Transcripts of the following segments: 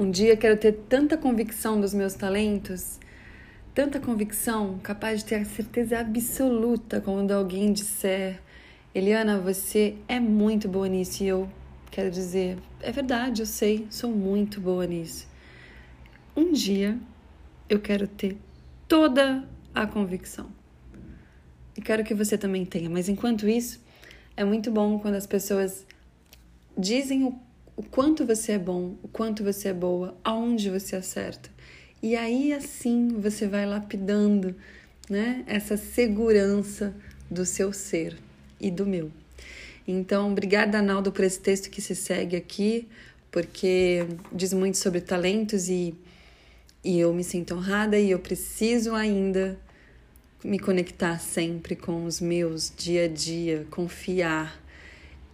Um dia quero ter tanta convicção dos meus talentos, tanta convicção, capaz de ter a certeza absoluta quando alguém disser: Eliana, você é muito boa nisso. E eu quero dizer: é verdade, eu sei, sou muito boa nisso. Um dia eu quero ter toda a convicção. E quero que você também tenha, mas enquanto isso, é muito bom quando as pessoas dizem o, o quanto você é bom, o quanto você é boa, aonde você acerta. E aí assim você vai lapidando, né, essa segurança do seu ser e do meu. Então, obrigada, Analdo, por esse texto que se segue aqui, porque diz muito sobre talentos e, e eu me sinto honrada e eu preciso ainda me conectar sempre com os meus dia a dia, confiar.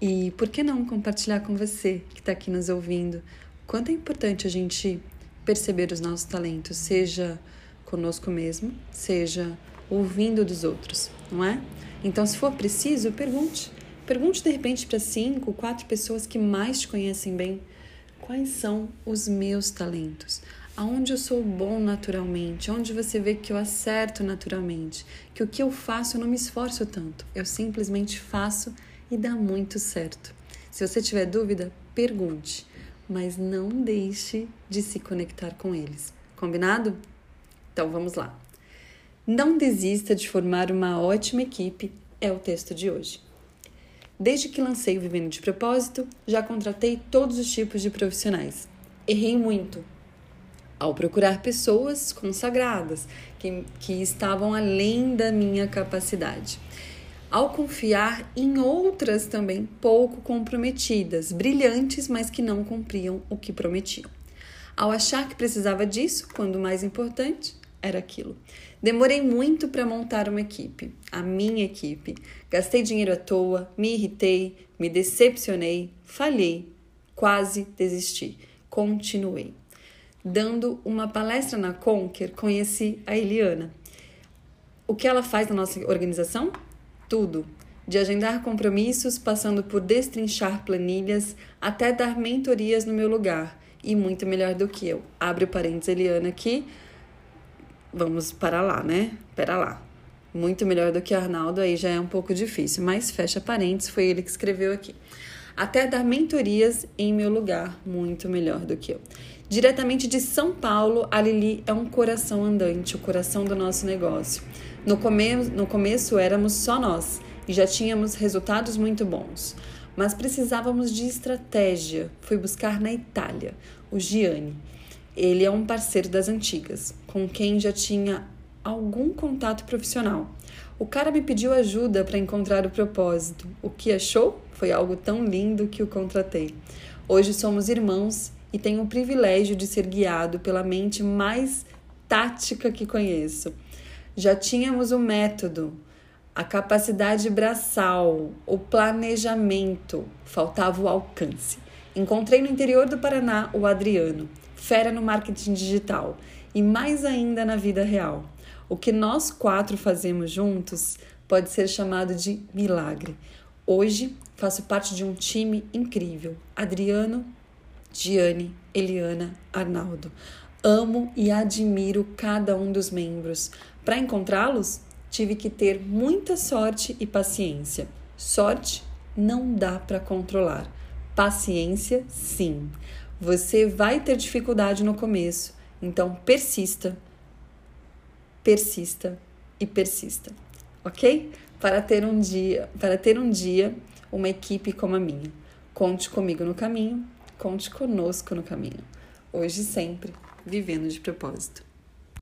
E por que não compartilhar com você que está aqui nos ouvindo? Quanto é importante a gente perceber os nossos talentos, seja conosco mesmo, seja ouvindo dos outros, não é? Então, se for preciso, pergunte. Pergunte de repente para cinco, quatro pessoas que mais te conhecem bem quais são os meus talentos, aonde eu sou bom naturalmente, onde você vê que eu acerto naturalmente, que o que eu faço eu não me esforço tanto, eu simplesmente faço e dá muito certo. Se você tiver dúvida, pergunte, mas não deixe de se conectar com eles. Combinado? Então vamos lá. Não desista de formar uma ótima equipe, é o texto de hoje. Desde que lancei o Vivendo de Propósito, já contratei todos os tipos de profissionais. Errei muito ao procurar pessoas consagradas que, que estavam além da minha capacidade. Ao confiar em outras também pouco comprometidas, brilhantes, mas que não cumpriam o que prometiam. Ao achar que precisava disso, quando mais importante era aquilo. Demorei muito para montar uma equipe, a minha equipe. Gastei dinheiro à toa, me irritei, me decepcionei, falhei, quase desisti. Continuei. Dando uma palestra na Conquer, conheci a Eliana. O que ela faz na nossa organização? Tudo. De agendar compromissos, passando por destrinchar planilhas, até dar mentorias no meu lugar. E muito melhor do que eu. Abre o parênteses, Eliana, aqui vamos para lá, né? Pera lá. Muito melhor do que Arnaldo, aí já é um pouco difícil, mas fecha parênteses, foi ele que escreveu aqui. Até dar mentorias em meu lugar, muito melhor do que eu. Diretamente de São Paulo, a Lili é um coração andante, o coração do nosso negócio. No, come no começo éramos só nós e já tínhamos resultados muito bons, mas precisávamos de estratégia. Fui buscar na Itália o Gianni ele é um parceiro das antigas, com quem já tinha algum contato profissional. O cara me pediu ajuda para encontrar o propósito. O que achou foi algo tão lindo que o contratei. Hoje somos irmãos e tenho o privilégio de ser guiado pela mente mais tática que conheço. Já tínhamos o método, a capacidade braçal, o planejamento, faltava o alcance. Encontrei no interior do Paraná o Adriano fera no marketing digital e mais ainda na vida real. O que nós quatro fazemos juntos pode ser chamado de milagre. Hoje faço parte de um time incrível: Adriano, Gianni, Eliana, Arnaldo. Amo e admiro cada um dos membros. Para encontrá-los, tive que ter muita sorte e paciência. Sorte não dá para controlar. Paciência, sim. Você vai ter dificuldade no começo, então persista, persista e persista, ok? Para ter um dia, para ter um dia uma equipe como a minha. Conte comigo no caminho, conte conosco no caminho. Hoje sempre, vivendo de propósito.